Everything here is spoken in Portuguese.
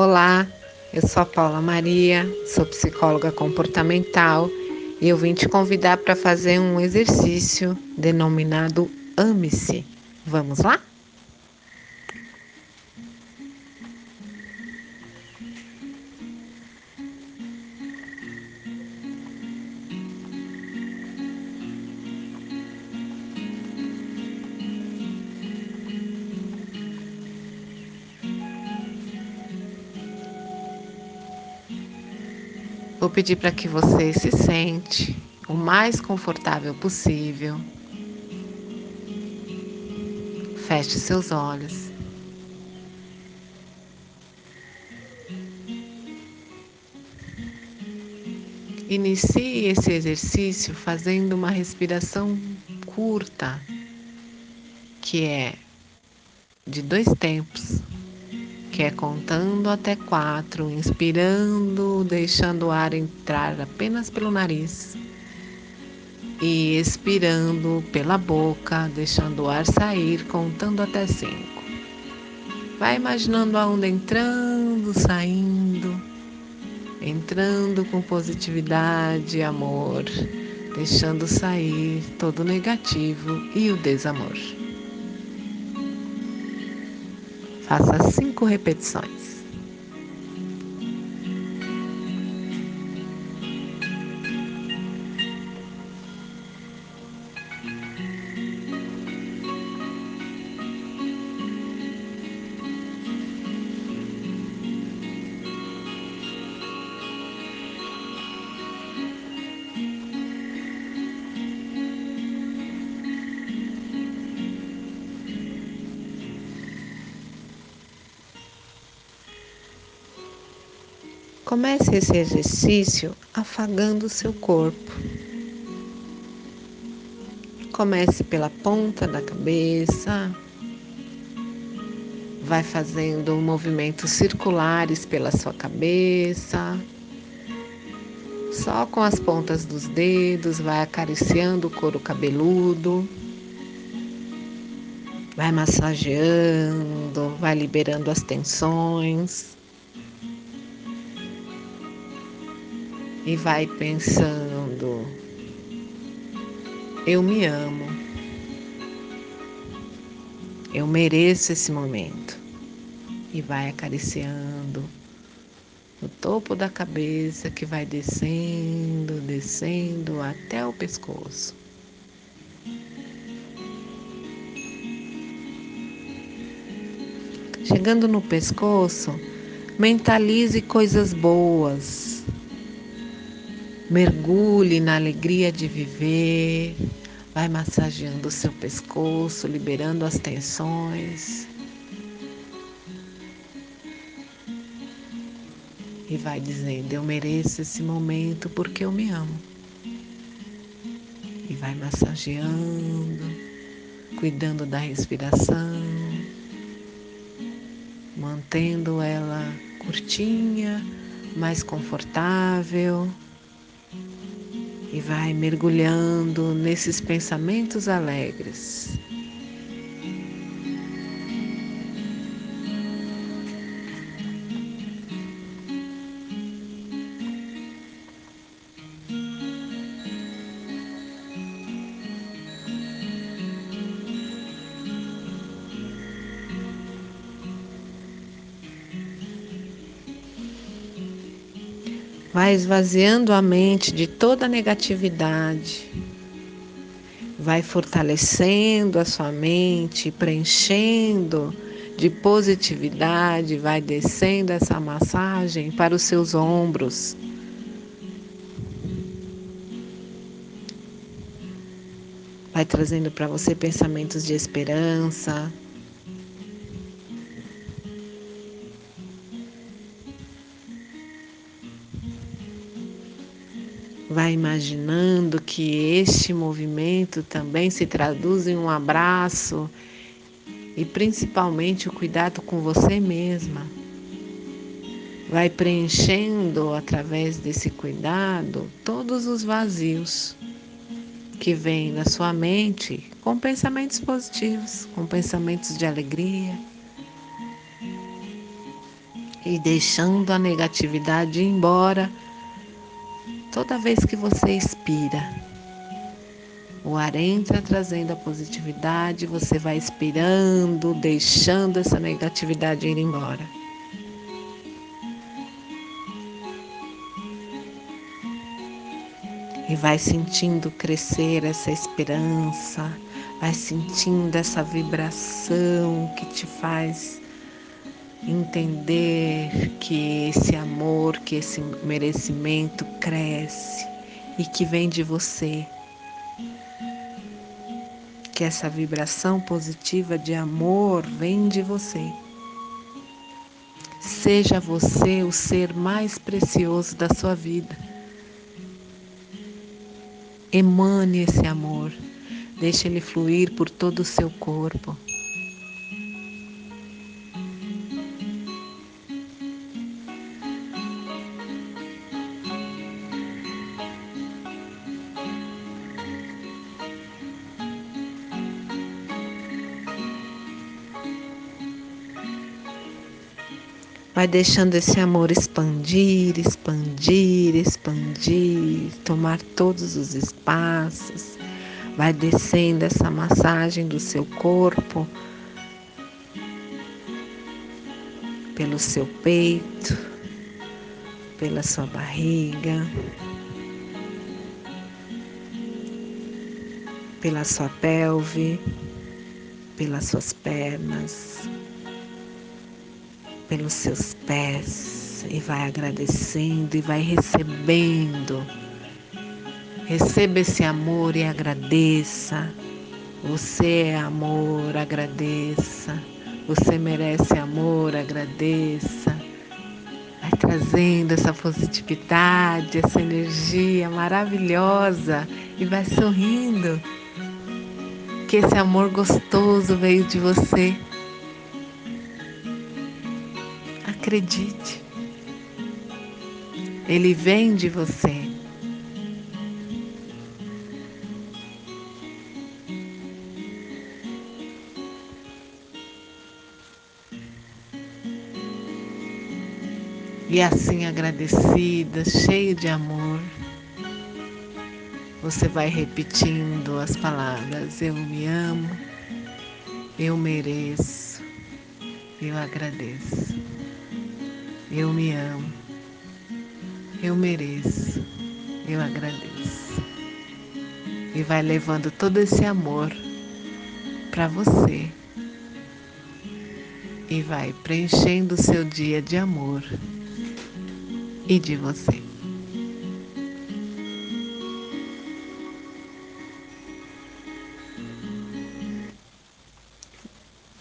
Olá, eu sou a Paula Maria, sou psicóloga comportamental e eu vim te convidar para fazer um exercício denominado Ame-se. Vamos lá? Vou pedir para que você se sente o mais confortável possível. Feche seus olhos. Inicie esse exercício fazendo uma respiração curta, que é de dois tempos que é contando até quatro, inspirando, deixando o ar entrar apenas pelo nariz e expirando pela boca, deixando o ar sair, contando até cinco. Vai imaginando a onda entrando, saindo, entrando com positividade e amor, deixando sair todo o negativo e o desamor. Faça cinco repetições. Comece esse exercício afagando o seu corpo. Comece pela ponta da cabeça, vai fazendo movimentos circulares pela sua cabeça. Só com as pontas dos dedos, vai acariciando o couro cabeludo, vai massageando, vai liberando as tensões. E vai pensando: eu me amo, eu mereço esse momento. E vai acariciando o topo da cabeça que vai descendo, descendo até o pescoço. Chegando no pescoço, mentalize coisas boas, Mergulhe na alegria de viver, vai massageando o seu pescoço, liberando as tensões. E vai dizendo: Eu mereço esse momento porque eu me amo. E vai massageando, cuidando da respiração, mantendo ela curtinha, mais confortável e vai mergulhando nesses pensamentos alegres. Vai esvaziando a mente de toda negatividade, vai fortalecendo a sua mente, preenchendo de positividade, vai descendo essa massagem para os seus ombros. Vai trazendo para você pensamentos de esperança, Vai imaginando que este movimento também se traduz em um abraço e principalmente o cuidado com você mesma. Vai preenchendo através desse cuidado todos os vazios que vêm na sua mente com pensamentos positivos, com pensamentos de alegria. e deixando a negatividade embora toda vez que você expira. O ar entra trazendo a positividade, você vai expirando, deixando essa negatividade ir embora. E vai sentindo crescer essa esperança, vai sentindo essa vibração que te faz entender que esse amor, que esse merecimento cresce e que vem de você. Que essa vibração positiva de amor vem de você. Seja você o ser mais precioso da sua vida. Emane esse amor, deixe ele fluir por todo o seu corpo. Vai deixando esse amor expandir, expandir, expandir, tomar todos os espaços. Vai descendo essa massagem do seu corpo pelo seu peito, pela sua barriga, pela sua pelve, pelas suas pernas pelos seus pés e vai agradecendo e vai recebendo. Receba esse amor e agradeça. Você é amor, agradeça. Você merece amor, agradeça. Vai trazendo essa positividade, essa energia maravilhosa e vai sorrindo. Que esse amor gostoso veio de você Acredite, ele vem de você. E assim agradecida, cheio de amor, você vai repetindo as palavras: Eu me amo, eu mereço, eu agradeço. Eu me amo. Eu mereço. Eu agradeço. E vai levando todo esse amor para você. E vai preenchendo o seu dia de amor e de você.